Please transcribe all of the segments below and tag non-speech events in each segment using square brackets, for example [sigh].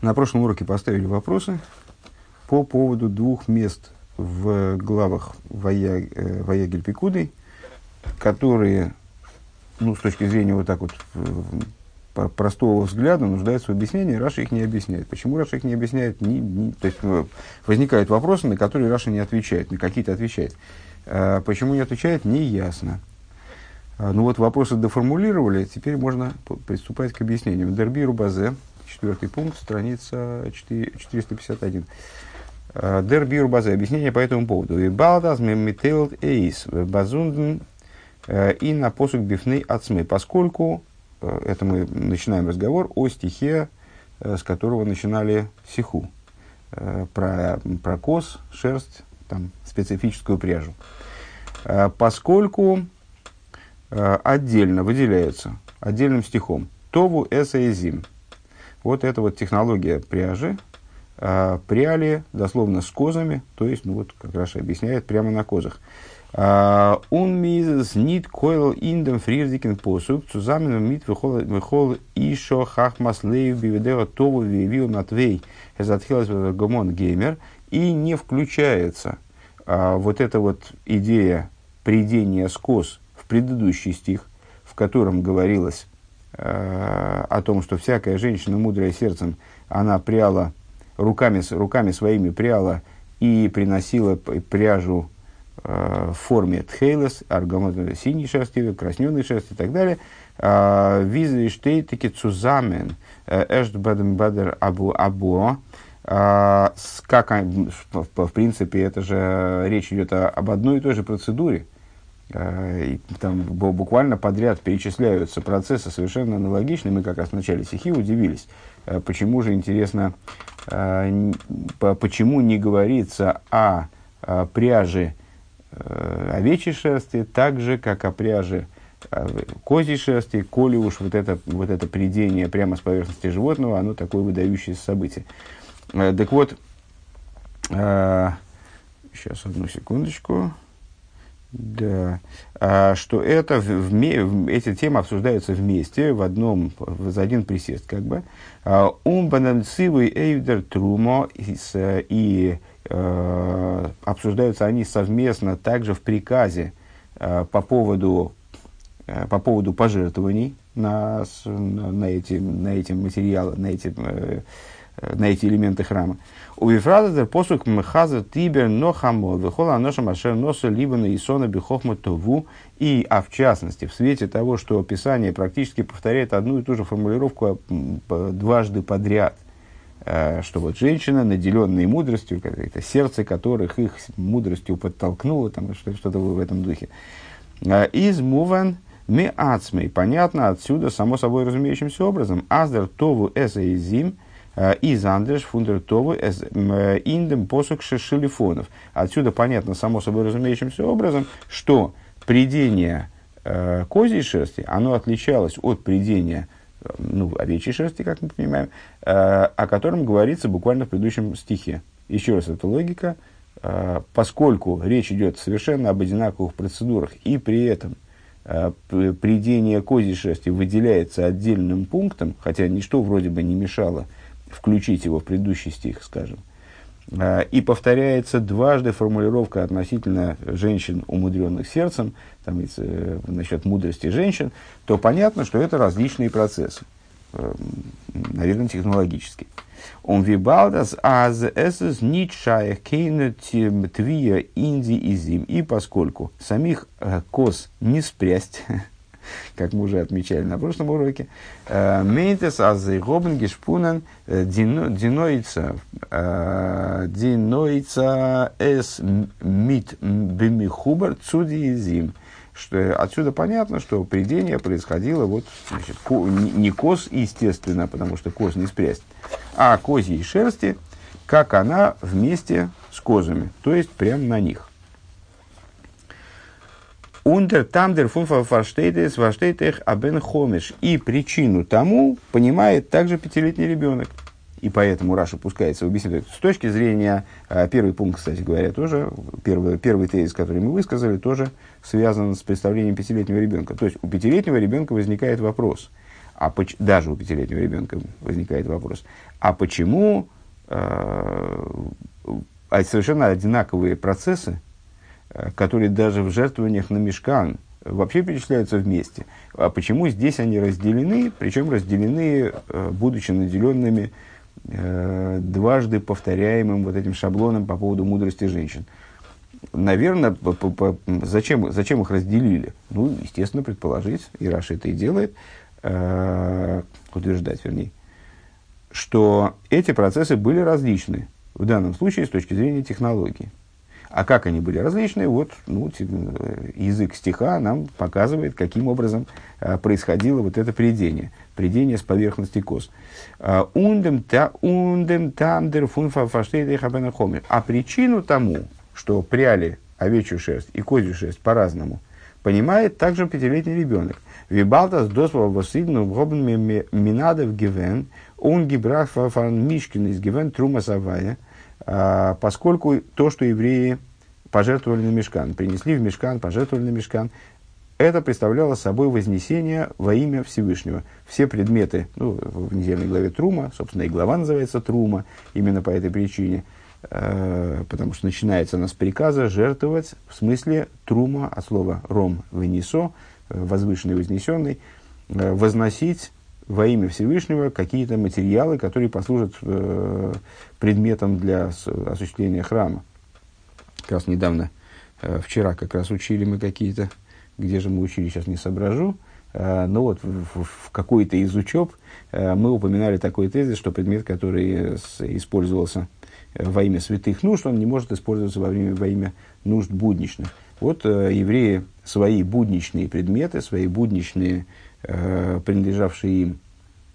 На прошлом уроке поставили вопросы по поводу двух мест в главах Вая, э, Ваякгель Пекудей, которые, ну, с точки зрения вот так вот простого взгляда, нуждаются в объяснении, Раши их не объясняет. Почему Раши их не объясняет? Не, не, то есть э, возникают вопросы, на которые Раши не отвечает, на какие-то отвечает. А почему не отвечает, не ясно. А, ну вот вопросы доформулировали, теперь можно приступать к объяснению. Дерби Рубазе, Четвертый пункт, страница 4, 451. Э, Дер бир базе. Объяснение по этому поводу. И балдаз мемитейлд эйс базунден э, и на посук бифны ацмы. Поскольку, э, это мы начинаем разговор о стихе, с которого начинали сиху. Про, про кос, шерсть, там, специфическую пряжу. Поскольку отдельно выделяется, отдельным стихом, Тову эсэзим – вот эта вот технология пряжи, а, пряли дословно с козами, то есть, ну вот, как Раша объясняет, прямо на козах. Он мизес нит койл индем фрирдикен посук, цузаменом мит выхол ишо хахмас лею бивидео тову вивил натвей, эзатхилас гомон геймер, и не включается а, вот эта вот идея придения с коз в предыдущий стих, в котором говорилось о том, что всякая женщина, мудрая сердцем, она пряла руками, руками своими пряла и приносила пряжу э, в форме тхейлес, синей шерсти, красненной шерсти и так далее. Э, Виза и штейтеки цузамен эшт бадем бадер абу абуа. Как, в принципе, это же речь идет об одной и той же процедуре – Э, и там буквально подряд перечисляются процессы совершенно аналогичные. Мы как раз в начале стихи удивились, э, почему же, интересно, э, почему не говорится о пряже овечьей шерсти, так же, как о пряже козьей шерсти, коли уж вот это, вот это придение прямо с поверхности животного, оно такое выдающееся событие. Так вот, сейчас одну секундочку. Да. А, что это в, эти темы обсуждаются вместе, в одном, за один присест, как бы. Умбанансивый эйвдер трумо и э, обсуждаются они совместно также в приказе э, по поводу э, по поводу пожертвований на, на, эти, на эти материалы, на эти, на эти элементы храма. У Вифрадер посук мхаза тибер нохамо вихола ноша машер носа либо на исона бихохма тову. И, а в частности, в свете того, что Писание практически повторяет одну и ту же формулировку а, дважды подряд, э, что вот женщина, наделенная мудростью, это сердце которых их мудростью подтолкнуло, там что-то в этом духе. Э, из муван ми ацмей. Понятно отсюда, само собой разумеющимся образом. Аздер тову эса из Андреш фундертову э, индем посук шелефонов. Отсюда понятно, само собой разумеющимся образом, что придение э, козьей шерсти, оно отличалось от придения э, ну, овечьей шерсти, как мы понимаем, э, о котором говорится буквально в предыдущем стихе. Еще раз, это логика, э, поскольку речь идет совершенно об одинаковых процедурах, и при этом э, придение козьей шерсти выделяется отдельным пунктом, хотя ничто вроде бы не мешало включить его в предыдущий стих, скажем, а, и повторяется дважды формулировка относительно женщин, умудренных сердцем, там, э, насчет мудрости женщин, то понятно, что это различные процессы, э, наверное, технологические. Он вибалдас аз эсэс нитшаях кейнет твия инди и зим. И поскольку самих э, коз не спрясть, [laughs] как мы уже отмечали на прошлом уроке. Э, Мейтес азайгобен гешпунен э, диноица э, диноица эс мит бимихубар цудиезим. Что, отсюда понятно, что придение происходило вот, значит, ко, не коз, естественно, потому что коз не спрясть, а козьей шерсти, как она вместе с козами, то есть прямо на них. Ундер тамдер фунфа фарштейтех абен хомиш. И причину тому понимает также пятилетний ребенок. И поэтому Раша пускается в беседу. С точки зрения, а, первый пункт, кстати говоря, тоже, первый, первый тезис, который мы высказали, тоже связан с представлением пятилетнего ребенка. То есть у пятилетнего ребенка возникает вопрос, а поч- даже у пятилетнего ребенка возникает вопрос, а почему э, совершенно одинаковые процессы, которые даже в жертвованиях на мешкан вообще перечисляются вместе. А почему здесь они разделены, причем разделены, э, будучи наделенными э, дважды повторяемым вот этим шаблоном по поводу мудрости женщин? Наверное, зачем, зачем их разделили? Ну, естественно, предположить, и Раша это и делает, э, утверждать, вернее, что эти процессы были различны в данном случае с точки зрения технологии. А как они были различны, вот ну, язык стиха нам показывает, каким образом а, происходило вот это придение, придение с поверхности кос. А, ундем тамдер фунфа А причину тому, что пряли овечью шерсть и козью шерсть по-разному, понимает также пятилетний ребенок. Вибалтас досва восидну гобн минадов гивен, он гибрах фан мишкин из гивен трума савая – поскольку то, что евреи пожертвовали на мешкан, принесли в мешкан, пожертвовали на мешкан, это представляло собой вознесение во имя Всевышнего. Все предметы, ну, в недельной главе Трума, собственно, и глава называется Трума, именно по этой причине, э, потому что начинается она с приказа жертвовать, в смысле Трума, от слова Ром вынесо, э, возвышенный, вознесенный, э, возносить во имя Всевышнего какие-то материалы, которые послужат э, предметом для осуществления храма. Как раз недавно, э, вчера как раз учили мы какие-то, где же мы учили, сейчас не соображу, э, но вот в, в какой-то из учеб э, мы упоминали такой тезис, что предмет, который с, использовался э, во имя святых нужд, он не может использоваться во, время, во имя нужд будничных. Вот э, евреи свои будничные предметы, свои будничные Э, принадлежавшие им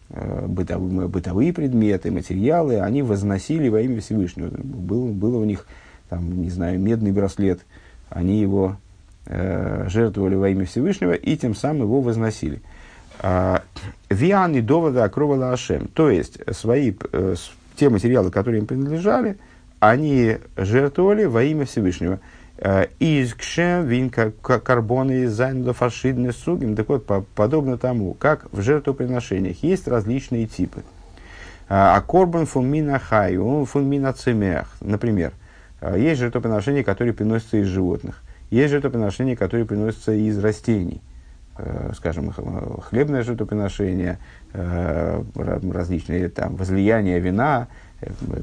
э, бытовые, бытовые предметы, материалы, они возносили во имя Всевышнего. Был, было у них, там, не знаю, медный браслет, они его э, жертвовали во имя Всевышнего и тем самым его возносили. А, Виан и довода акровала Ашем. То есть, свои, э, те материалы, которые им принадлежали, они жертвовали во имя Всевышнего. Э, из кшем вин карбоны зайнуда фашидны сугим. Так вот, подобно тому, как в жертвоприношениях есть различные типы. Э, а корбан фун мина хаю, фун мина цемех. Например, э, есть жертвоприношения, которые приносятся из животных. Есть жертвоприношения, которые приносятся из растений. Скажем, хлебное жертвоприношение, различные там возлияния вина,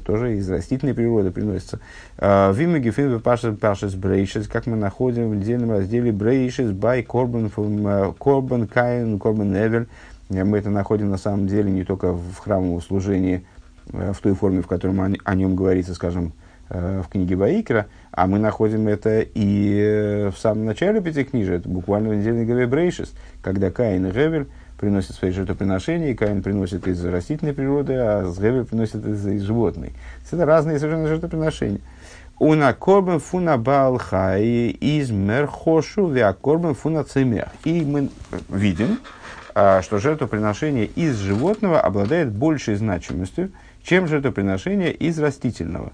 тоже из растительной природы приносится. А, Вима гефин пашес брейшес, как мы находим в недельном разделе брейшес бай корбан корбан каин корбан эвель. Мы это находим на самом деле не только в храмовом служении, э, в той форме, в которой о нем говорится, скажем, э, в книге Ваикра, а мы находим это и э, в самом начале Пятикнижия, это буквально в недельной главе Брейшес, когда Каин и Ревель приносит свои жертвоприношения, и Каин приносит из растительной природы, а Сгевель приносит из, из животной. Это разные совершенно жертвоприношения. Уна корбен фуна балхай из мерхошу вя корбен фуна цемех. И мы видим, а, что жертвоприношение из животного обладает большей значимостью, чем жертвоприношение из растительного.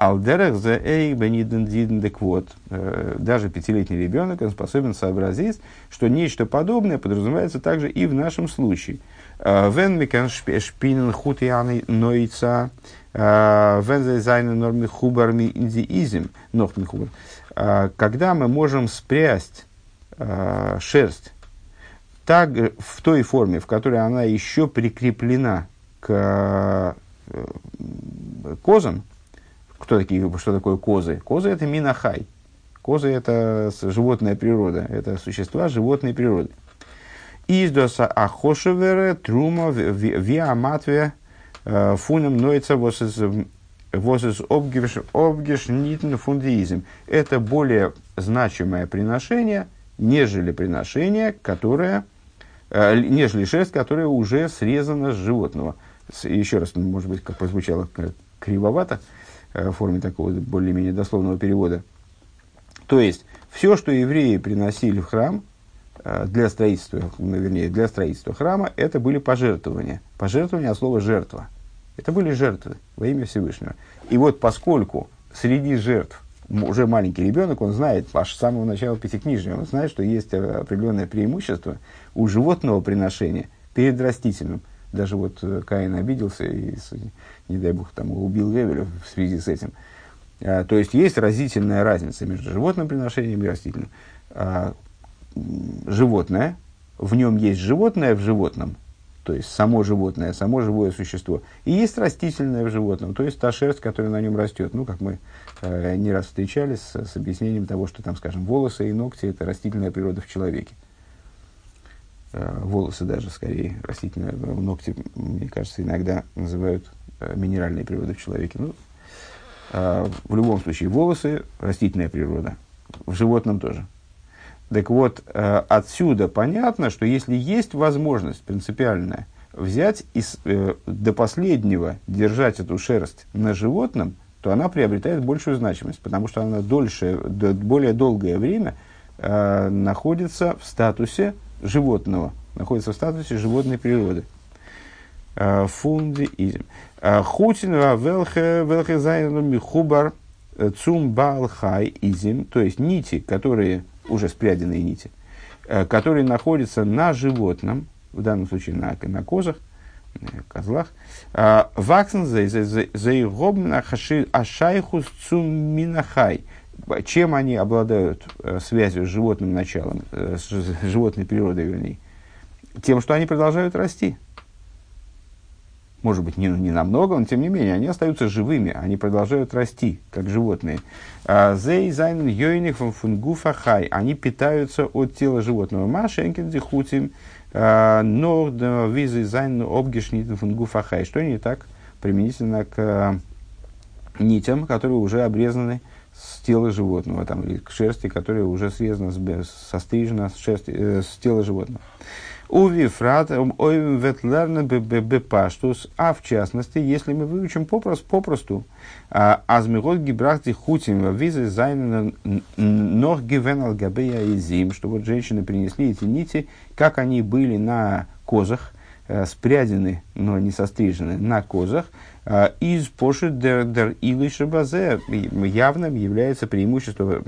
Алдерах за эй бениден так вот, э, даже пятилетний ребенок, он способен сообразить, что нечто подобное подразумевается также и в нашем случае. Э, вен микан шпинен хутианы нойца, э, вен зайны норми хубарми индиизм, нохтен хубар. Когда мы можем спрясть шерсть так, в той форме, в которой она еще прикреплена к козам, кто такие, что такое козы? Козы это минахай. Козы это животная природа, это существа животной природы. Издоса ахошевере трума виаматве э, фунем нойца восес обгешнитн фундиизм. Это более значимое приношение, нежели приношение, которое, э, нежели шерсть, которая уже срезана с животного. Еще раз, может быть, как прозвучало кривовато, Э, в форме такого более-менее дословного перевода. То есть, все, что евреи приносили в храм э, для строительства, ну, вернее, для строительства храма, это были пожертвования. Пожертвования от слова «жертва». Это были жертвы во имя Всевышнего. И вот поскольку среди жертв уже маленький ребенок, он знает, аж с самого начала пятикнижия, он знает, что есть определенное преимущество у животного приношения, перед растительным. Даже вот э, Каин обиделся и, не дай бог, там, убил Вевеля в связи с этим. А, то есть есть разительная разница между животным приношением и растительным. А, животное, в нем есть животное в животном, то есть само животное, само живое существо. И есть растительное в животном, то есть та шерсть, которая на нем растет. Ну, как мы э, не раз встречались с, с объяснением того, что там, скажем, волосы и ногти – это растительная природа в человеке. Э, волосы даже, скорее, растительные, ногти, мне кажется, иногда называют э, минеральной природой в человеке. Ну, э, в любом случае, волосы – растительная природа, в животном тоже – так вот, э, отсюда понятно, что если есть возможность принципиальная взять и э, до последнего держать эту шерсть на животном, то она приобретает большую значимость, потому что она дольше, более долгое время э, находится в статусе животного, находится в статусе животной природы. Фунди изим. Хутин велхе велхе зайну михубар цум балхай изим, то есть нити, которые уже спряденные нити, э, которые находятся на животном, в данном случае на, на козах, э, козлах, э, ваксен заигобна אַ שייכות צו מין החי. Чем они обладают связью с животным началом, с животной природой, вернее? Тем, что они продолжают расти может быть, не, не намного, но тем не менее, они остаются живыми, они продолжают расти, как животные. А, זיי זיינען יונק פון גוף החי, они питаются от тела животного. מה שאין כן די חוטים, а, נאָך ווי זיי זיינען אָפּגעשניטן פון גוף. Что не так применительно к а, нитям, которые уже обрезаны с тела животного, там, или к шерсти, которая уже срезана, сострижена с, шерсти, э, с тела животного. ובפרט וועט לערנען בפשטות, а в частности, если мы выучим попросту, попросту אַז מ'האָט געבראַכט די חוטים ווי זיי זיינען נאָך געווען גבי העזים, что вот женщины принесли эти нити, как они были на козах, э, спрядены, но не сострижены, на козах, из пошит дер, шабазе явным является преимущество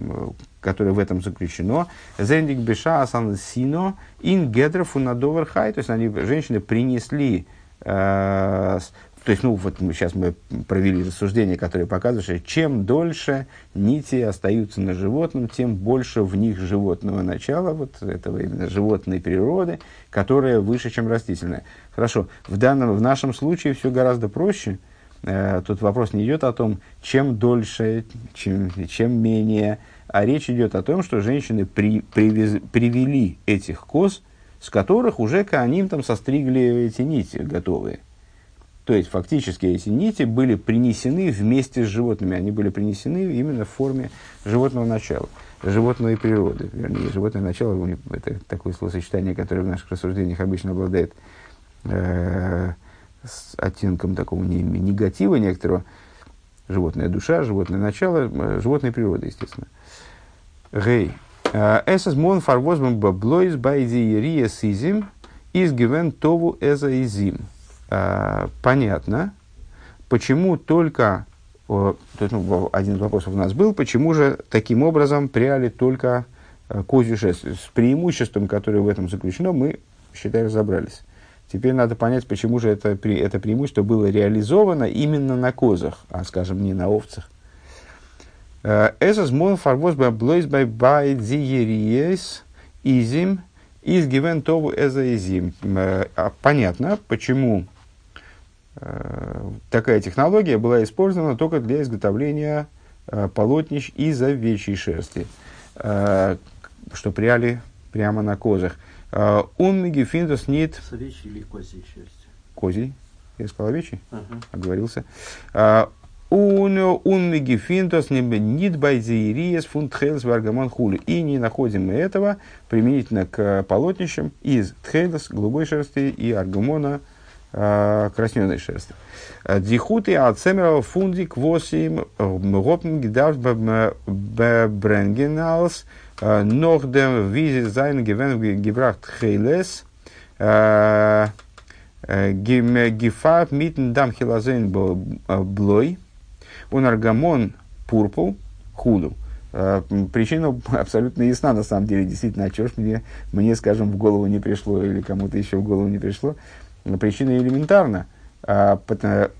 которое в этом заключено. Зендик беша асан сино ин гедр фунадовер хай. То есть они, женщины принесли э, то есть, ну, вот мы, сейчас мы провели рассуждение, которое показывает, что чем дольше нити остаются на животном, тем больше в них животного начала, вот этого именно животной природы, которая выше, чем растительная. Хорошо, в, данном, в нашем случае все гораздо проще. Э, тут вопрос не идет о том, чем дольше, чем, чем менее а речь идет о том, что женщины при, привез, привели этих коз, с которых уже Кааним там состригли эти нити готовые. То есть, фактически эти нити были принесены вместе с животными. Они были принесены именно в форме животного начала, животной природы. Вернее, животное начало – это такое словосочетание, которое в наших рассуждениях обычно обладает э, с оттенком такого негатива некоторого. Животная душа, животное начало, э, животной природы, естественно – Гей. Эсэс мон фарвозбом баблойс байдиерия сизим из гивен тову эза изим. Понятно, почему только то есть, ну, один из вопросов у нас был, почему же таким образом пряли только э, козью шерсть. С преимуществом, которое в этом заключено, мы, считай, разобрались. Теперь надо понять, почему же это, это преимущество было реализовано именно на козах, а, скажем, не на овцах. עס איז מובן פאַרוואָס ביי בלויז ביי ביי די יריעות עזים איז געווען טוו את העזים. Понятно, почему такая технология была использована только для изготовления полотнищ из овечьей шерсти, что пряли прямо на козах. און געפינט עס ניט... С овечьей или козьей шерсти? Козьей. Я сказал овечий? Uh-huh. Оговорился. און מ'געפינט עס ניט ביי די יריעות פון תכלת וארגמן כולי. И не находим мы этого применительно к полотнищам из תכלת, голубой шерсти, и ארגמן, э, красненой шерсти. Дихуты от семера фунди квосим гопн гидав бренгеналс noch dem wie sein gewinn gebracht хейлес гифат митн дам хилазен блой он аргамон пурпл худу. Э, причина абсолютно ясна, на самом деле, действительно, а чего ж мне, мне, скажем, в голову не пришло или кому-то еще в голову не пришло. Причина элементарна.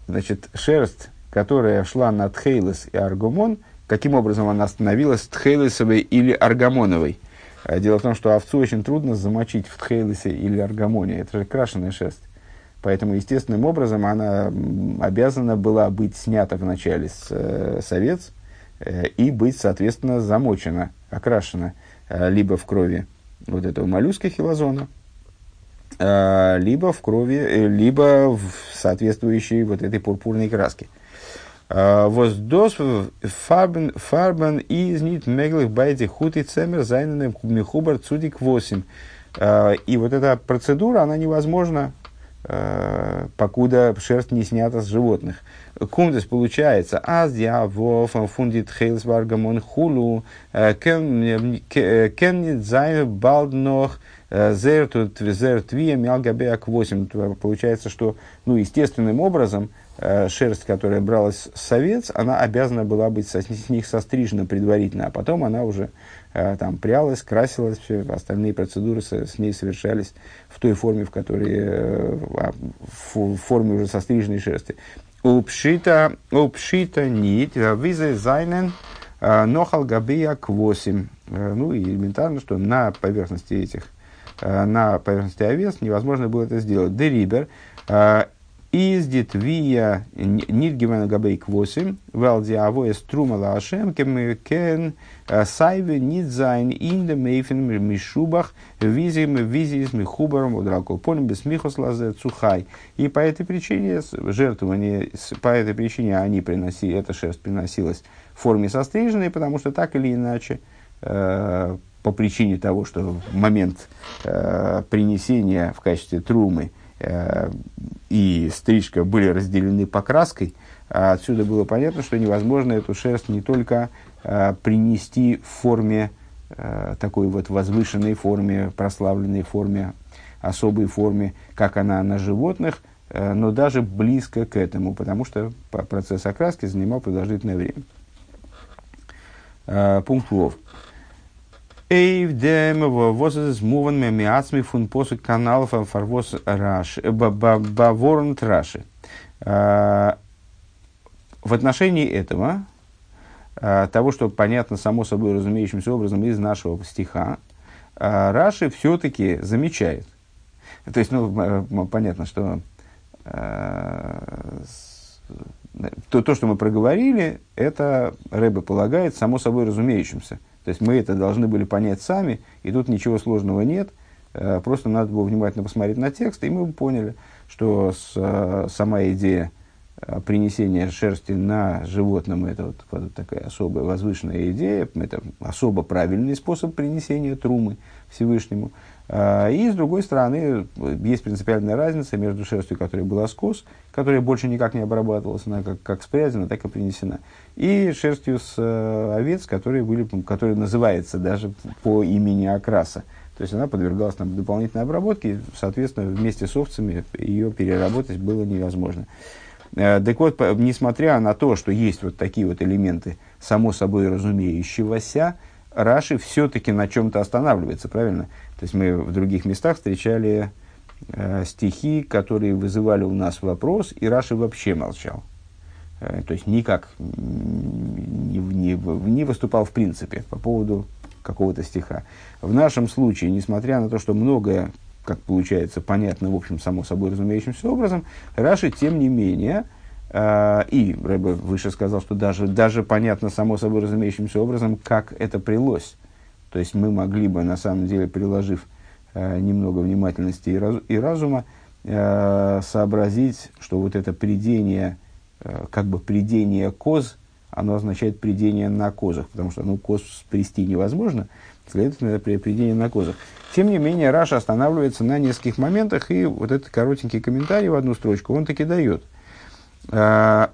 Значит, шерсть, которая шла на Тхейлес и Аргумон, каким образом она становилась Тхейлесовой или Аргамоновой? А, дело в том, что овцу очень трудно замочить в Тхейлесе или Аргамоне. Это же крашеная шерсть. Поэтому естественным образом она обязана была быть снята вначале с, э, с овец, Э, и быть, соответственно, замочена, окрашена э, либо в крови вот этого моллюска хилозона, либо в крови, либо в соответствующей вот этой пурпурной краске. Воздос фарбен, из нит меглых байти хути цемер зайнены михубар цудик 8. И вот эта процедура, она невозможна, покуда шерсть не снята с животных. Кумдес получается, аз диавов фундит хейлсваргамон хулу, кеннит зайн балднох, зер тут зер твия мялгабеак 8. Получается, что, ну, естественным образом, шерсть, которая бралась с овец, она обязана была быть с, них сострижена предварительно, а потом она уже там прялась, красилась, все остальные процедуры с, ней совершались в той форме, в которой, в форме уже состриженной шерсти. Упшита, упшита нить, визы зайнен, нохал к 8. Ну и элементарно, что на поверхности этих, э, на поверхности овец невозможно было это сделать. Дерибер, э, издит вия нидгивен габейк 8, валди авоя струма лашем, кен э, сайве нидзайн инде мейфен мишубах, визим визис михубаром удралкол полем без михос лазе цухай. И по этой причине жертвование, по этой причине они приносили, эта шерсть приносилась в форме состриженной, потому что так или иначе э, по причине того, что момент э, принесения в качестве трумы и стрижка были разделены покраской, а отсюда было понятно, что невозможно эту шерсть не только э, принести в форме, э, такой вот возвышенной форме, прославленной форме, особой форме, как она на животных, но даже близко к этому, потому что процесс окраски занимал продолжительное время. Пункт Вов. Эйв дем воз из муван мемиацми фун посук канал фарвоз раш баворнт раши. В отношении этого, а, того, что понятно само собой разумеющимся образом из нашего стиха, а, Раши все-таки замечает. То есть, ну, понятно, что а, то, то, что мы проговорили, это Рэбе полагает само собой разумеющимся – то есть мы это должны были понять сами, и тут ничего сложного нет. Э, просто надо было внимательно посмотреть на текст, и мы поняли, что с, э, сама идея э, принесения шерсти на животном это вот, вот такая особая возвышенная идея, это особо правильный способ принесения трумы Всевышнему. И с другой стороны, есть принципиальная разница между шерстью, которая была скос, которая больше никак не обрабатывалась, она как, как спрятана, так и принесена и шерстью с э, овец, которые, были, которые называется даже по имени окраса. То есть она подвергалась там, дополнительной обработке, соответственно, вместе с овцами ее переработать было невозможно. Э, так вот, несмотря на то, что есть вот такие вот элементы само собой разумеющегося, Раши все-таки на чем-то останавливается, правильно? То есть мы в других местах встречали э, стихи, которые вызывали у нас вопрос, и Раши вообще молчал. Э, то есть никак не, не, не выступал в принципе по поводу какого-то стиха. В нашем случае, несмотря на то, что многое, как получается, понятно, в общем, само собой разумеющимся образом, Раши, тем не менее, и Рэбе выше сказал, что даже, даже понятно само собой разумеющимся образом, как это прилось. То есть мы могли бы, на самом деле, приложив э, немного внимательности и разума, э, сообразить, что вот это придение Э, как бы придение коз, оно означает придение на козах, потому что ну, коз спрести невозможно, следовательно, это придение на козах. Тем не менее, Раша останавливается на нескольких моментах, и вот этот коротенький комментарий в одну строчку он таки дает. А,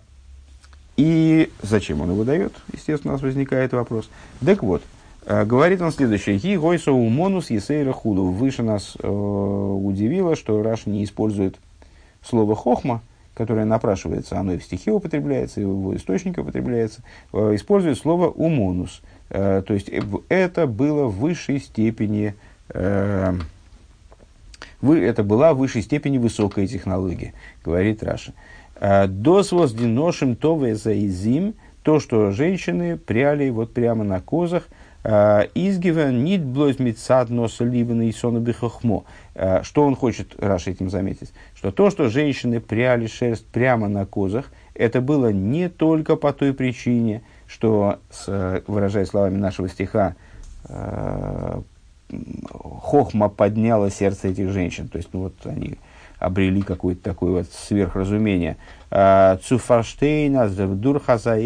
и зачем он его дает? Естественно, у нас возникает вопрос. Так вот, э, говорит он следующее. Ги гойсо умонус есейра худу. Выше нас э, удивило, что Раша не использует слово хохма, которое напрашивается, оно и в стихе употребляется, и в его источнике употребляется, э, использует слово «умонус». то есть это было в высшей степени, вы, это была в высшей степени высокая технология, говорит Раши. דאָס וואָס די נשים טוו את העזים, то, что женщины пряли вот прямо на козах, איז געווען ניט בלויז מצד נשא לבן אותנה בחכמה. Что он хочет, Раши, этим заметить? Что то, что женщины пряли шерсть прямо на козах, это было не только по той причине, что, выражаясь словами нашего стиха, хохма подняла сердце этих женщин. То есть, ну вот они обрели какое-то такое вот сверхразумение. А, Цуфаштейна, Дурхаза,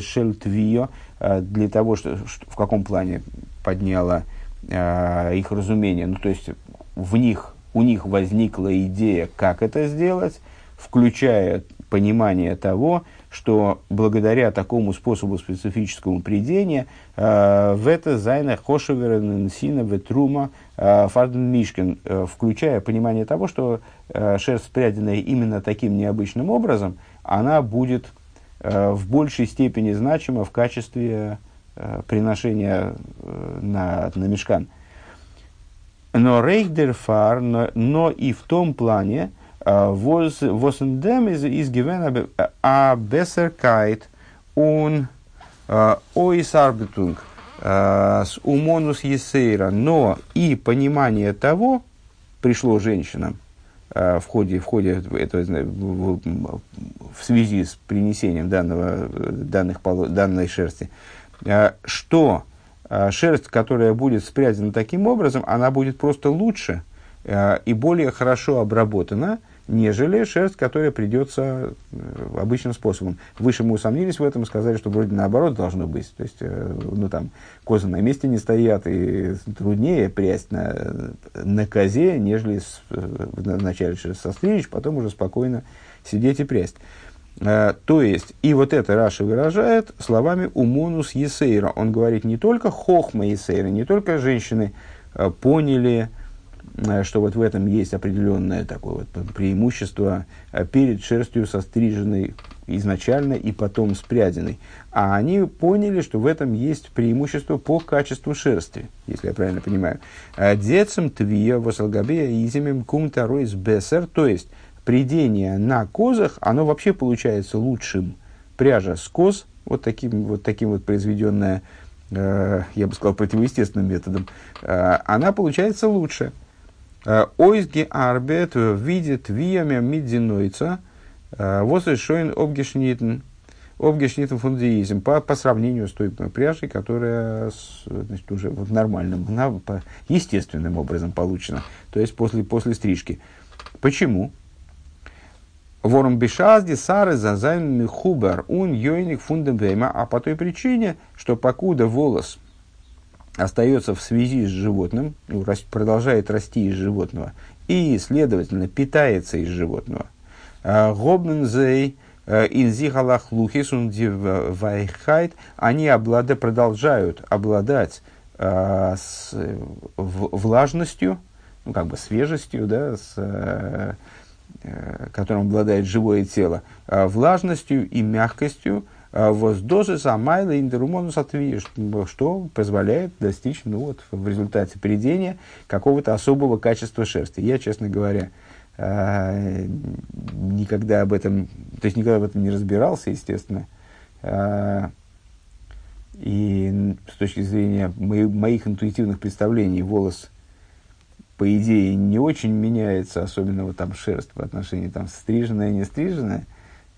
Шельтвио, а, для того, что, в каком плане подняла а, их разумение. Ну, то есть, в них, у них возникла идея, как это сделать, включая понимание того, что благодаря такому способу специфического придения э, в это зайна хошевера сина ветрума э, фарден мишкин, э, включая понимание того, что шерсть, спрятанная именно таким необычным образом, она будет в большей степени значима в качестве приношения на, на мешкан. Но рейхдерфар, но, но и в том плане, Восендем из гивен а бессеркайт он ойсарбитунг с умонус есейра, но и понимание того пришло женщинам в ходе, в ходе этого, в, связи с принесением данного, данных, данной шерсти, что шерсть, которая будет спрятана таким образом, она будет просто лучше и более хорошо обработана, нежели шерсть, которая придется э, обычным способом. Выше мы усомнились в этом и сказали, что вроде наоборот должно быть. То есть, э, ну там, козы на месте не стоят, и труднее прясть на, на козе, нежели с, э, вначале шерсть состричь, потом уже спокойно сидеть и прясть. То есть, и вот это Раша выражает словами «умонус есейра». Он говорит не только «хохма есейра», не только женщины поняли, что вот в этом есть определенное такое вот преимущество э, перед шерстью состриженной изначально и потом спряденной. А они поняли, что в этом есть преимущество по качеству шерсти, если я правильно понимаю. «Э, Децем твия восалгабея изимем кум из бесер, то есть придение на козах, оно вообще получается лучшим. Пряжа с коз, вот таким вот, таким вот произведенная, э, я бы сказал, противоестественным методом, э, она получается лучше. Ойзги арбет видит виями мидзинойца, восрешоин обгешнитен, обгешнитен фундиизм, по, по сравнению с той пряжей, которая значит, уже в нормальном, на, по, естественным образом получена, то есть после, после стрижки. Почему? Ворум бешазди сары зазайн хубар ун йойник фундем а по той причине, что покуда волос – остается в связи с животным, ну, продолжает расти из животного, и, следовательно, питается из животного. А, האָבן זיי э, אין זיך אַ לחלוחית און ווייכקייט, они облада, продолжают обладать а, с влажностью, ну, как бы свежестью, да, с, э, которым обладает живое тело, а, влажностью и мягкостью, а воздозы самайла индерумонус отвиш, что позволяет достичь, ну вот, в результате придения какого-то особого качества шерсти. Я, честно говоря, а, никогда об этом, то есть никогда об этом не разбирался, естественно. А, и с точки зрения моих интуитивных представлений, волос, по идее, не очень меняется, особенно вот там шерсть по отношению там стриженная, не стриженная,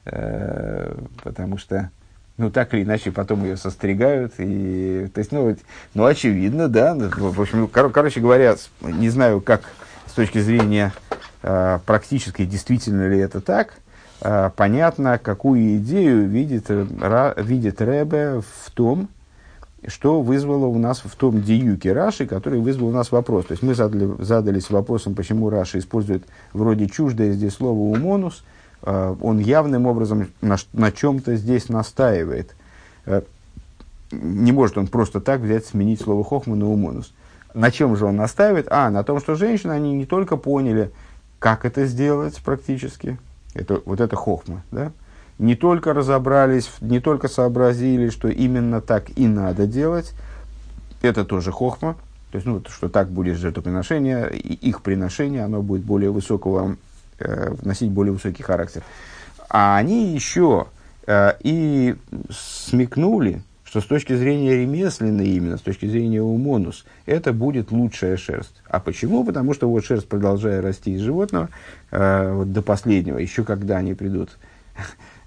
потому что ну, так или иначе, потом ее состригают. И, то есть, ну, ну, очевидно, да. Ну, в общем, кор- короче говоря, не знаю, как с точки зрения э, практической, действительно ли это так, э, понятно, какую идею видит, ра, видит Ребе в том, что вызвало у нас в том диюке Раши, который вызвал у нас вопрос. То есть мы задали, задались вопросом, почему Раши использует вроде чуждое здесь слово «умонус», он явным образом на, на чем-то здесь настаивает. Э, не может он просто так взять, сменить слово хохма на умонус. На чем же он настаивает? А, на том, что женщины, они не только поняли, как это сделать практически, это, вот это хохма, да? не только разобрались, не только сообразили, что именно так и надо делать, это тоже хохма, то есть, ну, что так будет жертвоприношение, их приношение, оно будет более высокого, э, носить более высокий характер. А они еще э, и смекнули, что с точки зрения ремесленной именно, с точки зрения умонус, это будет лучшая шерсть. А почему? Потому что вот шерсть, продолжая расти из животного, э, вот до последнего, еще когда они придут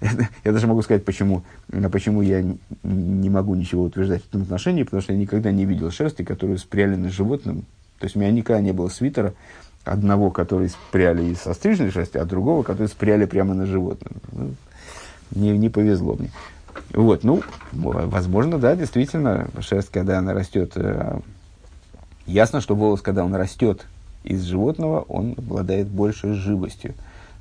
[laughs] я даже могу сказать, почему, почему я не могу ничего утверждать в этом отношении, потому что я никогда не видел шерсти, которую спряли на животном. То есть у меня никогда не было свитера одного, который спряли из остриженной шерсти, а другого, который спряли прямо на животном. Ну, не, не повезло мне. Вот, ну, возможно, да, действительно, шерсть, когда она растет, э, ясно, что волос, когда он растет из животного, он обладает большей живостью.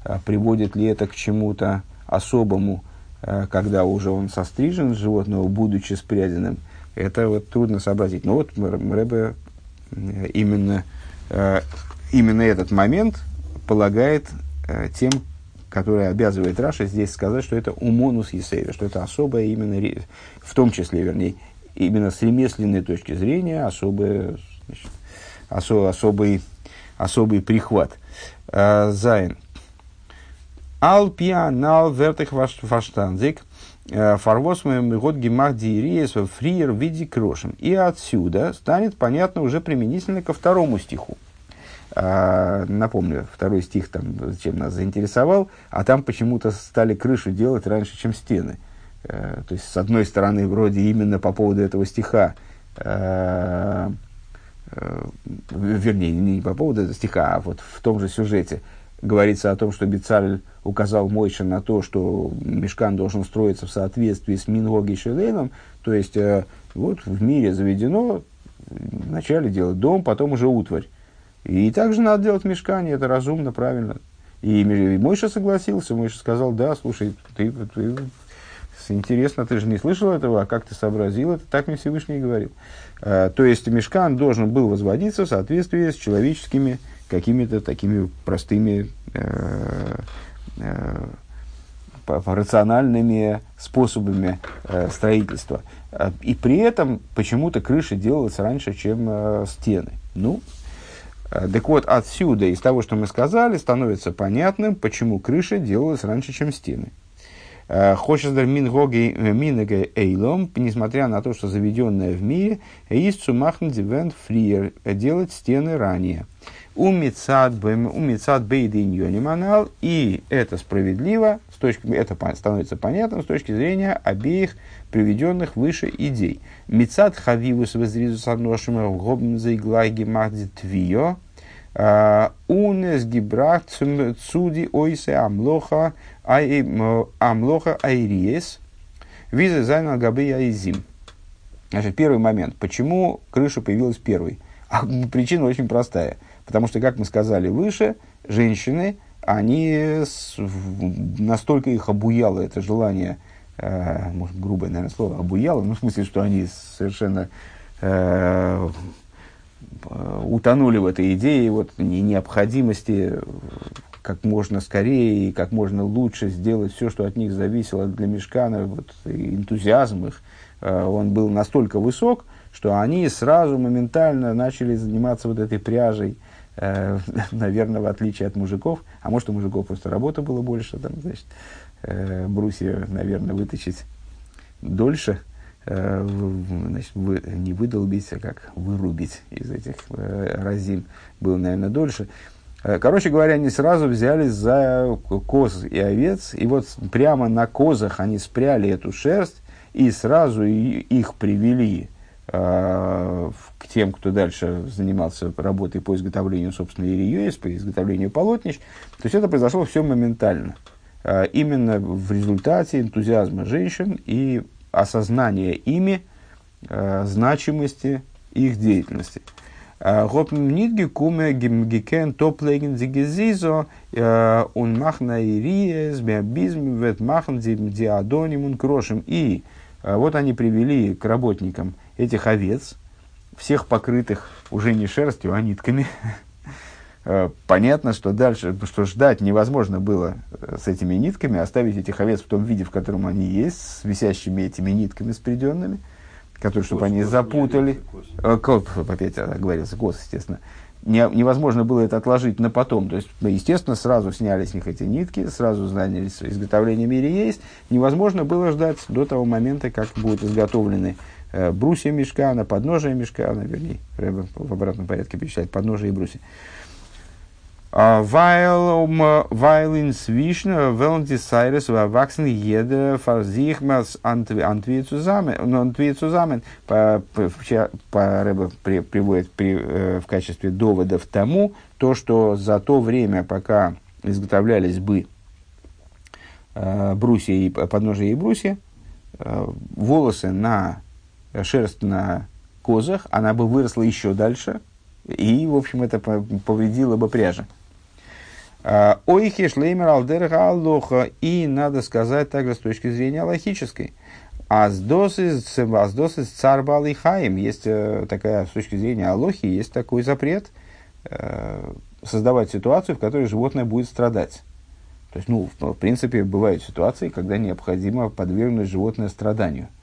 А приводит ли это к чему-то особому, э, когда уже он сострижен с животного, будучи спряденным, это вот трудно сообразить. Но вот Ребе именно, э, именно этот момент полагает тем, который обязывает Раши здесь сказать, что это אומנות יתירה, что это особое именно, в том числе, вернее, именно с ремесленной точки зрения, особое, значит, осо, особый, особый прихват. זיין. על פי הנ״ל ווערט אויך פאַרשטאַנדיק, э, фарвос год гемах дириес фриер види крошем. И отсюда станет понятно уже применительно ко второму стиху. А, напомню, второй стих там зачем нас заинтересовал, а там почему-то стали крышу делать раньше, чем стены. А, то есть, с одной стороны, вроде именно по поводу этого стиха, а, вернее, не по поводу этого стиха, а вот в том же сюжете говорится о том, что Бицаль указал Мойша на то, что мешкан должен строиться в соответствии с Мингоги Шелейном, то есть э, вот в мире заведено вначале делать дом, потом уже утварь. И также надо делать мешкане, это разумно, правильно. И, и Мойша согласился, Мойша сказал, да, слушай, ты, ты, интересно, ты же не слышал этого, а как ты сообразил это, так мне Всевышний говорил. А, то есть мешкан должен был возводиться в соответствии с человеческими какими-то такими простыми э, Э, рациональными способами э, строительства. Э, и при этом почему-то крыша делалась раньше, чем э, стены. Ну, так вот, отсюда, из того, что мы сказали, становится понятным, почему крыша делалась раньше, чем стены. Э, Хочездер мингоги минеге эйлом, несмотря на то, что заведенное в мире, есть сумахн дивент фриер, делать стены ранее. Умицад бейдин манал, и это справедливо, с точки, это становится понятным с точки зрения обеих приведенных выше идей. Мицад хавивус возризус одношима гобн заиглаги махди твио, унес гибрах цуди ойсе амлоха амлоха айриес, ווי זיי זיינען גבי העזים. Значит, первый момент. Почему крыша появилась первой? А причина очень простая – Потому что, как мы сказали выше, женщины, они настолько их обуяло это желание, э, может, грубое, наверное, слово, обуяло, ну, в смысле, что они совершенно э, утонули в этой идее вот, необходимости как можно скорее и как можно лучше сделать все, что от них зависело для мишкана, вот, энтузиазм их, э, он был настолько высок, что они сразу моментально начали заниматься вот этой пряжей, э, [laughs] наверное, в отличие от мужиков, а может, у мужиков просто работа было больше, там, значит, э, брусья, наверное, вытащить дольше, э, значит, вы, не выдолбить, а как вырубить из этих э, разин было, наверное, дольше. Э, короче говоря, они сразу взялись за коз и овец, и вот прямо на козах они спряли эту шерсть, и сразу их привели Э, к тем, кто дальше занимался работой по изготовлению, собственно, ИРИЮС, по изготовлению полотнищ. То есть это произошло все моментально. Э, именно в результате энтузиазма женщин и осознания ими э, значимости их деятельности. Гопн нитги куме гикен топлеген зигезизо он махна ириес биабизм вет махн диадонимун крошем. И вот они привели к работникам этих овец, всех покрытых уже не шерстью, а нитками, Э, [laughs] понятно, что дальше, что ждать невозможно было э, с этими нитками, оставить этих овец в том виде, в котором они есть, с висящими этими нитками спреденными, которые, чтобы они запутали. Кос, опять говорится, кос, естественно. Не, невозможно было это отложить на потом. То есть, естественно, сразу сняли с них эти нитки, сразу занялись изготовлением или есть. Невозможно было ждать до того момента, как будут изготовлены э, брусья мешка, на подножие мешка, на, вернее, в обратном порядке перечислять подножие и брусья. Weil, um, weil inzwischen wollen die Cyrus erwachsen jeder für sich was Antwie zusammen, Antwie zusammen по, по, Рэбе при, приводит при, э, в качестве доводов тому, то, что за то время, пока изготовлялись бы э, брусья и подножия и брусья, э, волосы на шерсть на козах, она бы выросла еще дальше, и, в общем, это повредило бы пряжа. Ойхи шлеймер алдерха аллоха. И надо сказать также с точки зрения логической. Аздос из царбал и хаим. Есть э, такая, с точки зрения Аллохи, есть такой запрет э, создавать ситуацию, в которой животное будет страдать. То есть, ну, в, принципе, бывают ситуации, когда необходимо подвергнуть животное страданию –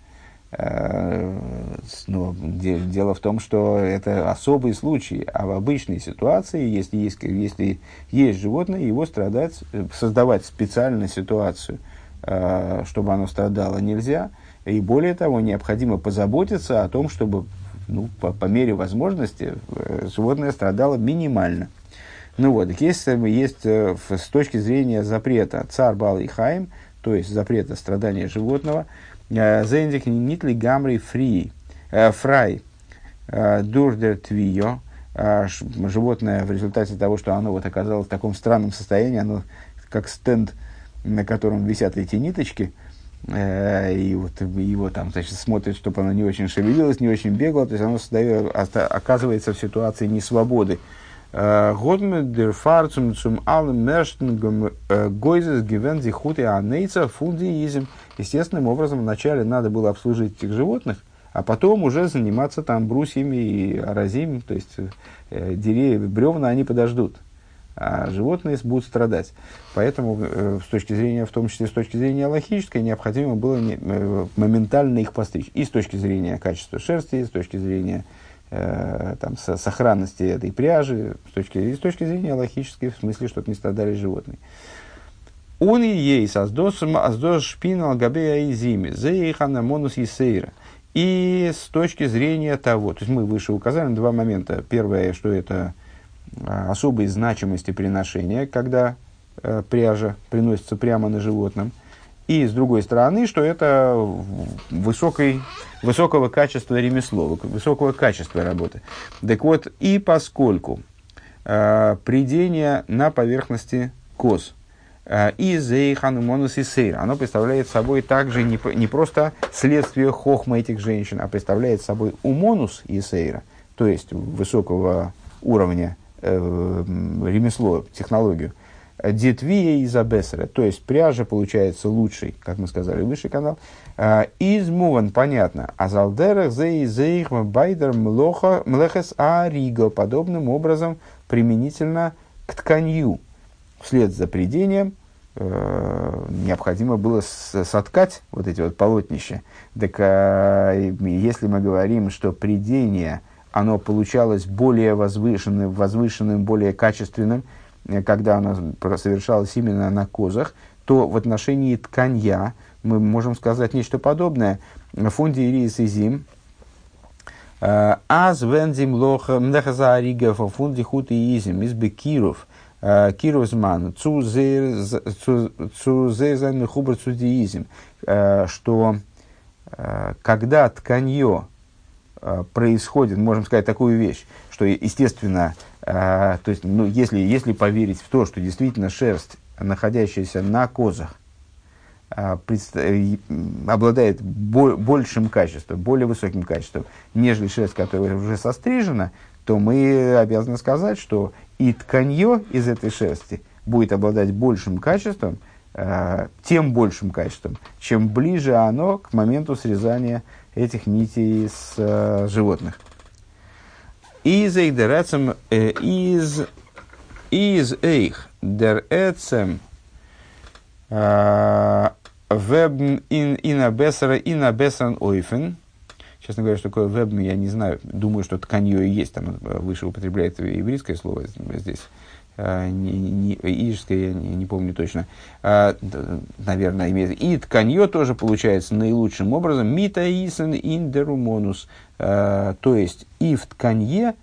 но дело в том, что это особый случай, а в обычной ситуации, если есть, если есть животное, его страдать, э, создавать специально ситуацию, э, чтобы оно страдало, нельзя. И более того, необходимо позаботиться о том, чтобы ну, по, по мере возможности животное страдало минимально. Ну вот, есть, есть с точки зрения запрета цар бал и хайм, то есть запрета страдания животного – Зендик нитли гамри фри, фрай, дурдер твио, животное в результате того, что оно вот оказалось в таком странном состоянии, оно как стенд, на котором висят эти ниточки, и вот его там, значит, смотрит, чтобы оно не очень шевелилось, не очень бегало, то есть оно создает, оказывается в ситуации несвободы. Годме дер фарцум цум алым мерштен гойзес гивен зихут и анейца. Естественным образом вначале надо было обслужить этих животных, а потом уже заниматься там брусьями и аразиями, то есть э, деревья, бревна они подождут, а животные будут страдать. Поэтому э, с точки зрения, в том числе с точки зрения логической, необходимо было не, э, моментально их постричь. И с точки зрения качества шерсти, и с точки зрения э, там, со, сохранности этой пряжи, с точки, с точки зрения логической, в смысле, чтобы не страдали животные. Он и ей создос шпинал габея и зими, зейхана монус и сейра. И с точки зрения того, то есть мы выше указали два момента. Первое, что это а, особой значимости приношения, когда э, пряжа приносится прямо на животном. И с другой стороны, что это высокой, высокого качества ремесло, высокого качества работы. Так вот, и поскольку э, придение на поверхности коз – Э, и зейхан монус и сейр. Оно представляет собой также не, не просто следствие хохма этих женщин, а представляет собой умонус и сейра, то есть высокого уровня э, ремесло, технологию. Детвия из абесера, то есть пряжа получается лучшей, как мы сказали, высший канал. Э, из муван, понятно. А залдерах зей зейх байдер млехес ариго, подобным образом применительно к тканью вслед за придением э, необходимо было соткать вот эти вот полотнища. Так э, если мы говорим, что придение, оно получалось более возвышенным, возвышенным, более качественным, когда оно совершалось именно на козах, то в отношении тканья мы можем сказать нечто подобное. Фунди ирис и зим, э, Аз вензим лоха мдахаза арига фунди хут и изим из бекиров – Э, Кирузман, Цузезан Хубр Цудиизм, э, что э, когда тканье происходит, можем сказать такую вещь, что, естественно, то есть, ну, если, если поверить в то, что действительно шерсть, находящаяся на козах, обладает большим качеством, более высоким качеством, нежели шерсть, которая уже сострижена, то мы обязаны сказать, что и тканье из этой шерсти будет обладать большим качеством, э, тем большим качеством, чем ближе оно к моменту срезания этих нитей с э, животных. Из эйдерацем, э, из из эйх дер эцем вебн ина бессера ина бессерн ойфен. Честно говоря, что такое вебн, я не знаю. Думаю, что тканье и есть. Там выше употребляет еврейское слово здесь. Не, не, ижское, я не, не помню точно, а, наверное, имеет. И тканье тоже получается наилучшим образом. Мита исен индерумонус. А, то есть и в тканье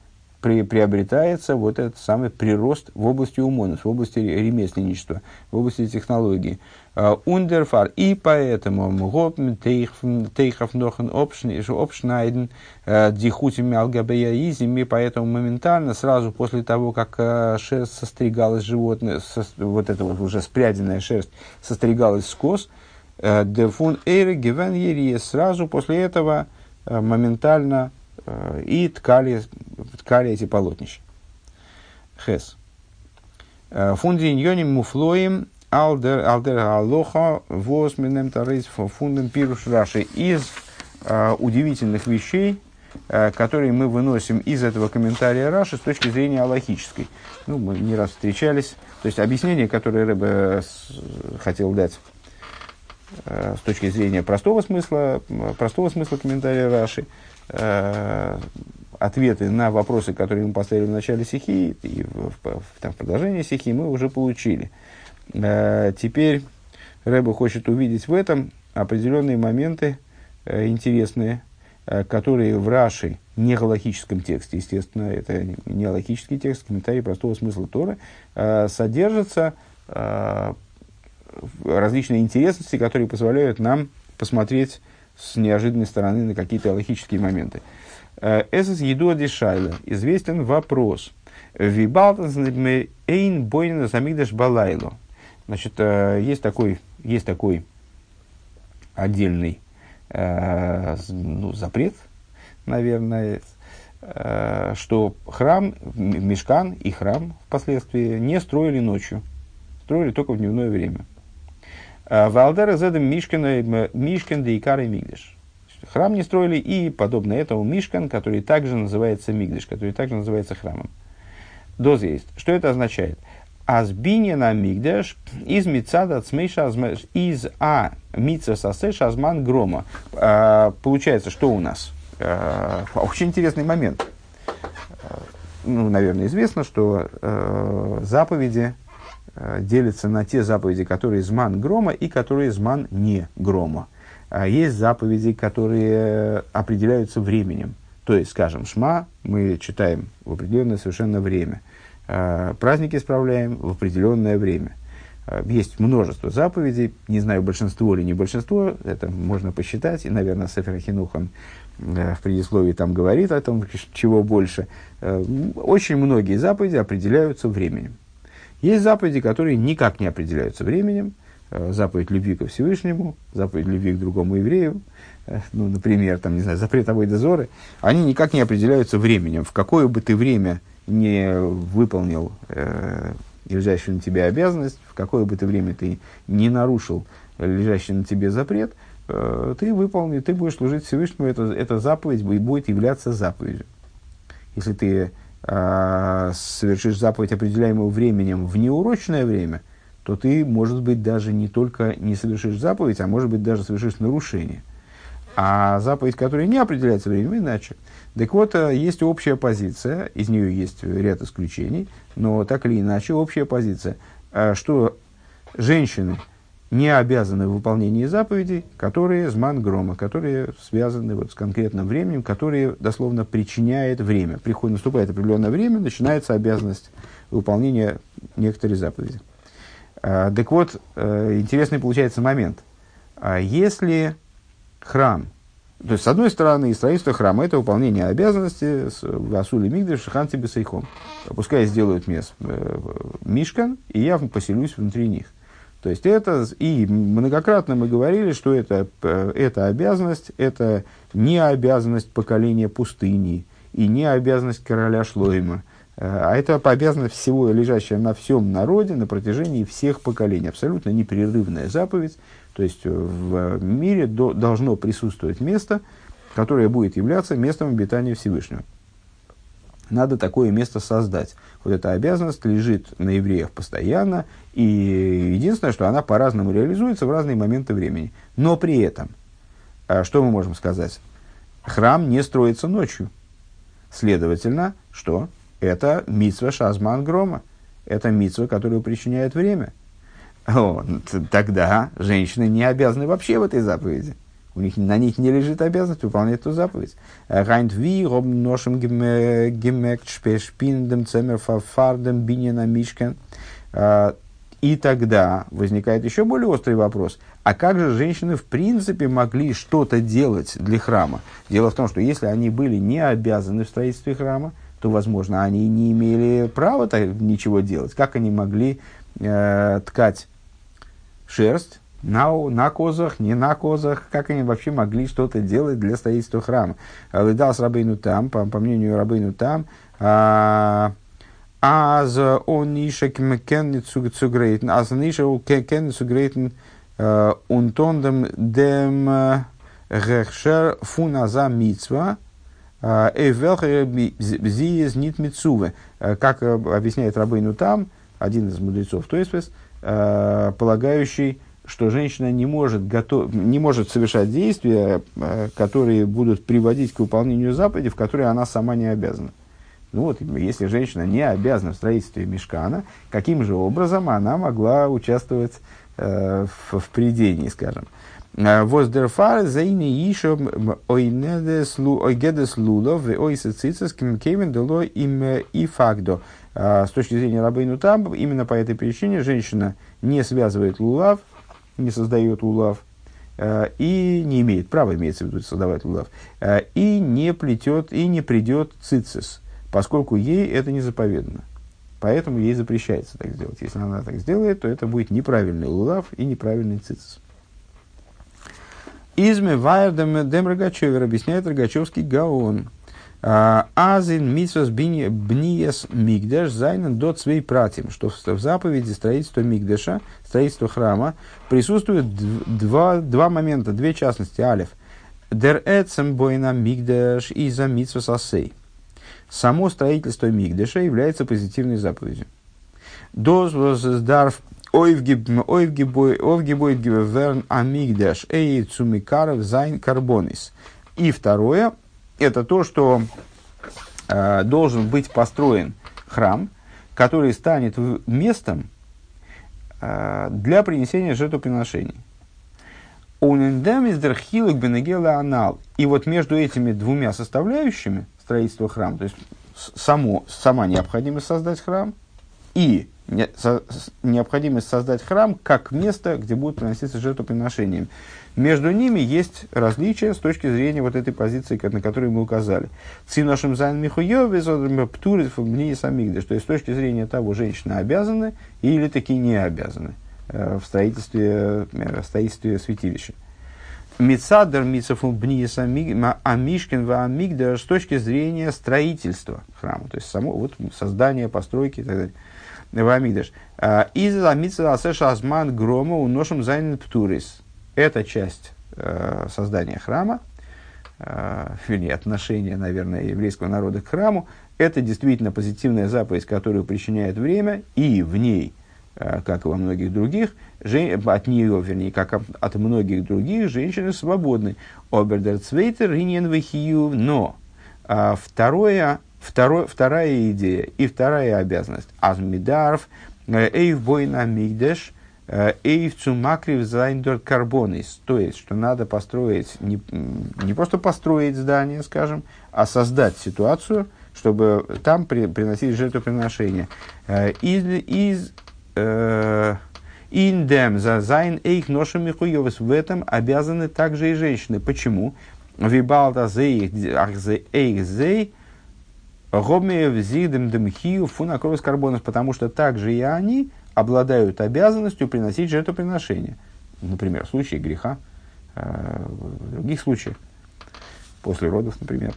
при, приобретается вот этот самый прирост в области умонус, в области ремесленничества, в области технологии. Ундерфар. И поэтому тейхов нохен обшнайден дихутими алгабеяизими, поэтому моментально, сразу после того, как э, шерсть состригалась животное, вот эта вот уже спряденная шерсть состригалась с кос, э, дефун эйры гивен сразу после этого э, моментально и ткали, ткали эти полотнища. Хес. Фундиньоним муфлоим Алдер, алдер алоха восминем тарейс фундам пируш раши. Из э, удивительных вещей, э, которые мы выносим из этого комментария Раши с точки зрения аллахической. Ну, мы не раз встречались. То есть, объяснение, которое Рэбе хотел дать э, с точки зрения простого смысла, простого смысла комментария Раши, э, ответы на вопросы, которые мы поставили в начале стихи и в, в, в, там, в продолжении стихи, мы уже получили. Э, теперь Рэба хочет увидеть в этом определенные моменты э, интересные, э, которые в Раши, не галактическом тексте, естественно, это не галактический текст, комментарий простого смысла Торы, содержатся различные интересности, которые позволяют нам посмотреть с неожиданной стороны на какие-то логические моменты. Эсэс еду Адишайла. Известен вопрос. Вибалтас эйн бойна замигдаш балайло. Значит, э, есть такой, есть такой отдельный э, ну, запрет, наверное, э, что храм, мешкан и храм впоследствии не строили ночью, строили только в дневное время. Валдера зедем Мишкин, Мишкин да Икар Мигдеш. Храм не строили, и подобно этому Мишкан, который также называется Мигдеш, который также называется храмом. Доза есть. Что это означает? Азбиня на мигдеш из мицада цмейша из а мица сасеш азман грома. А, получается, что у нас? Очень интересный момент. Ну, наверное, известно, что э, заповеди э, делятся на те заповеди, которые зман грома и которые зман не грома. А есть заповеди, которые определяются временем. То есть, скажем, шма мы читаем в определенное совершенно время – Э, праздники справляем в определенное время. Э, есть множество заповедей, не знаю, большинство или не большинство, это можно посчитать, и, наверное, Сефер Хинухан э, в предисловии там говорит о том, чего больше. Очень многие заповеди определяются временем. Есть заповеди, которые никак не определяются временем. Заповедь любви ко Всевышнему, заповедь любви к другому еврею, ну, например, там, не знаю, запрет дозоры, они никак не определяются временем. В какое бы ты время не выполнил э, лежащую на тебе обязанность, в какое бы ты время ты не нарушил лежащий на тебе запрет, э, ты выполни, ты будешь служить Всевышнему, это, это заповедь будет являться заповедью. Если ты э, совершишь заповедь, определяемую временем, в неурочное время, то ты, может быть, даже не только не совершишь заповедь, а может быть, даже совершишь нарушение. А заповедь, которая не определяется временем, иначе – так вот, э, есть общая позиция, из нее есть ряд исключений, но так или иначе общая позиция, э, что женщины не обязаны в выполнении заповедей, которые зман грома, которые связаны вот с конкретным временем, которые дословно причиняет время. Приходит, наступает определенное время, начинается обязанность выполнения некоторых заповедей. Э, так вот, интересный получается момент. А если храм то есть, с одной стороны, строительство храма – это выполнение обязанности с Васули Мигдаш Шаханти Бесайхом. Пускай сделают мест э, Мишкан, и я поселюсь внутри них. То есть, это, и многократно мы говорили, что это, э, это обязанность, это не обязанность поколения пустыни, и не обязанность короля Шлойма, э, а это обязанность всего, лежащая на всем народе на протяжении всех поколений. Абсолютно непрерывная заповедь, то есть э, в мире до, должно присутствовать место, которое будет являться местом обитания Всевышнего. Надо такое место создать. Вот эта обязанность лежит на евреях постоянно, и единственное, что она по-разному реализуется в разные моменты времени. Но при этом, а, что мы можем сказать? Храм не строится ночью. Следовательно, что? Это митсва шазман грома. Это митсва, которую причиняет время. О, тогда женщины не обязаны вообще в этой заповеди. У них, на них не лежит обязанность выполнять эту заповедь. Райнт ви роб ношем гемект шпешпиндем цемер фафардем бинина мишкен. А, и тогда возникает еще более острый вопрос. А как же женщины в принципе могли что-то делать для храма? Дело в том, что если они были не обязаны в строительстве храма, то, возможно, они не имели права ничего делать. Как они могли э, ткать шерсть на, на козах, не на козах, как они вообще могли что-то делать для строительства храма. Лыдал с Рабейну там, по, по мнению Рабейну там, а аз он ниша кен цугрейтен, аз ниша кен цугрейтен унтондем дем гехшер фуназа мицва, эвелхер зиез нит мицуве. Как объясняет Рабейну там, один из мудрецов, то есть, полагающий, что женщина не может, готов, не может совершать действия, э, которые будут приводить к выполнению заповеди, в которые она сама не обязана. Ну вот, если женщина не обязана в строительстве мешкана, каким же образом она могла участвовать э, в, в придении, скажем. Э, Воздерфар заини еще ойгедес лулов ойса цицес кемен дело им и факдо. С точки зрения рабейну там, именно по этой причине женщина не связывает лулав, не создает улав, э, и не имеет права, имеется в виду, создавать улав, э, и не плетет, и не придет цицис, поскольку ей это не заповедано. Поэтому ей запрещается так сделать. Если она так сделает, то это будет неправильный улав и неправильный цицис. Изме Вайердем Дем Рогачевер объясняет Рогачевский Гаон. А, Азин митсвас бниес мигдеш зайнен дот свей пратим, что в заповеди строительства мигдеша, строительства храма, присутствует два, два момента, две частности. Алиф. Дер эцем бойна мигдеш и за митсвас асей. Само строительство микдаша является позитивной заповедью. דאָס דאַרף אויפגעבויט ווערן אַ מקדש צו מקריב זיין קרבנות. И второе, это то, что э, должен быть построен храм, который станет местом э, для принесения жертвоприношений. анал. И вот между этими двумя составляющими строительства храма, то есть само, сама необходимость создать храм и необходимость создать храм как место, где будут приноситься жертвоприношения. Между ними есть различия с точки зрения вот этой позиции, на которую мы указали. צי נשים זיין מחויב פטור אין בנין המקדש. То есть с точки зрения того, женщины обязаны или таки не обязаны э, в строительстве, э, в строительстве святилища. מצד דער מצוה פון בניית המשכן והמקדש с точки зрения строительства храма, то есть само вот создание, постройки и так далее. וואָס דאָס איז אַ מצוות עשה שהזמן גרמא ונשים זיינען פטורות. Эта часть э, создания храма, э, вернее, отношения, наверное, еврейского народа к храму, это действительно позитивная заповедь, которую причиняет время, и в ней, э, как и во многих других, жен... от нее, вернее, как от многих других, женщины свободны. אָבער דער צווייטער, но а, второе, второе, вторая идея и вторая обязанность. אַז מ'דאַרף אויפֿבויען אַ מקדש, אויף צו מקריב זיין דאָרט קרבנות. То есть, что надо построить, не, не просто построить здание, скажем, а создать ситуацию, чтобы там при, приносить жертвоприношения. Э, איז, איז э, אין דעם זיינען אויך נשים מחויבות. В этом обязаны также и женщины. Почему? וויבאַלד אַז אויך, אויך זיי האָבן דעם, דעם חיוב פון הקרבת קרבנות. Потому что также и они обладают обязанностью приносить жертвоприношения. Например, в случае греха, э, в других случаях, после родов, например.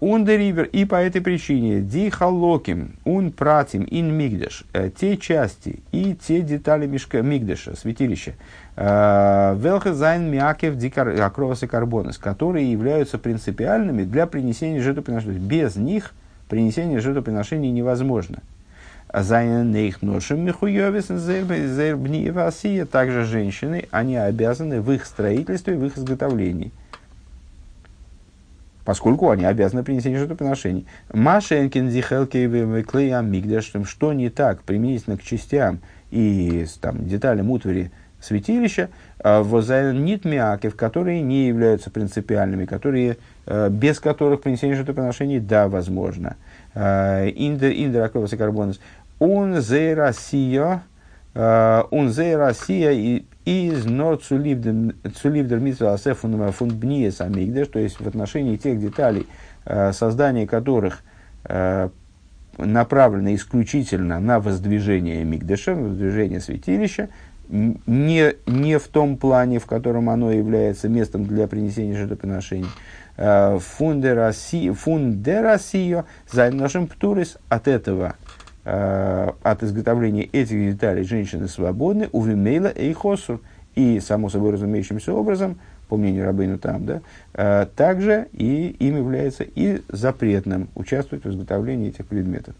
Он деривер, и по этой причине, ди халоким, ун пратим, ин мигдеш, э, те части и те детали мишка, мигдеша, святилища, э, велхезайн мякев дикар акровас и карбонес, которые являются принципиальными для принесения жертвоприношения. Без них принесение жертвоприношений невозможно. Также женщины, они обязаны в их строительстве, в их изготовлении – поскольку они обязаны принесение жертвоприношений. Машенкин зихелки клея мигдаш, что не так применительно к частям и там, деталям утвари святилища, а, возайнит миакев, которые не являются принципиальными, которые, э, без которых принесение жертвоприношений, да, возможно. А, индер акроваса карбонус. Он зе Россия, он зе Россия и из нор цулибдер митсва асефун фун бниес амигдеш, то есть в отношении тех деталей, э, создание которых э, направлено исключительно на воздвижение мигдеша, воздвижение святилища, не, не в том плане, в котором оно является местом для принесения жертвоприношений. Э, фундерасио за нашим птурис от этого от изготовления этих деталей женщины свободны, у Вимейла Эйхосу. И, само собой разумеющимся образом, по мнению Рабейну там, да, э, также и им является и запретным участвовать в изготовлении этих предметов.